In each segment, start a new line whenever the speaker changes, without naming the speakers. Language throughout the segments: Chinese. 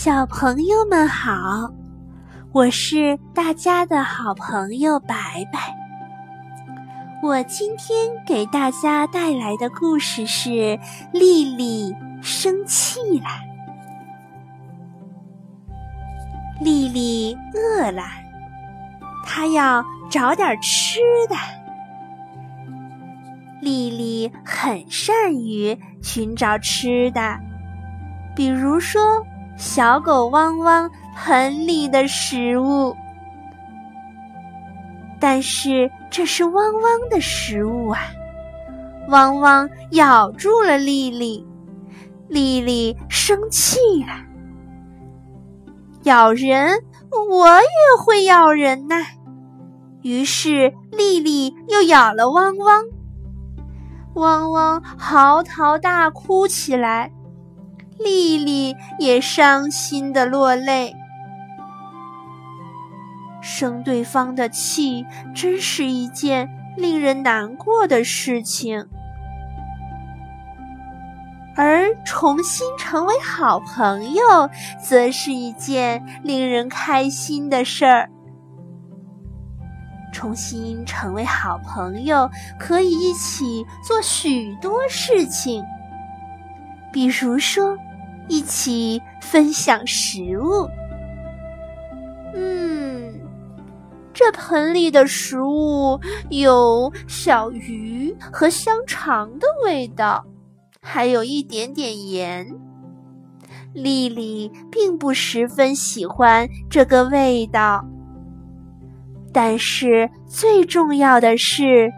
小朋友们好，我是大家的好朋友白白。我今天给大家带来的故事是《丽丽生气了》。丽丽饿了，她要找点吃的。丽丽很善于寻找吃的，比如说。小狗汪汪盆里的食物，但是这是汪汪的食物啊！汪汪咬住了丽丽，丽丽生气了。咬人，我也会咬人呐！于是丽丽又咬了汪汪，汪汪嚎啕大哭起来。丽丽也伤心的落泪，生对方的气真是一件令人难过的事情，而重新成为好朋友，则是一件令人开心的事儿。重新成为好朋友，可以一起做许多事情，比如说。一起分享食物。嗯，这盆里的食物有小鱼和香肠的味道，还有一点点盐。丽丽并不十分喜欢这个味道，但是最重要的是，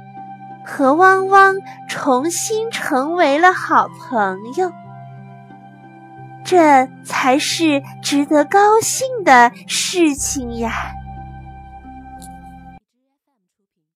和汪汪重新成为了好朋友。这才是值得高兴的事情呀。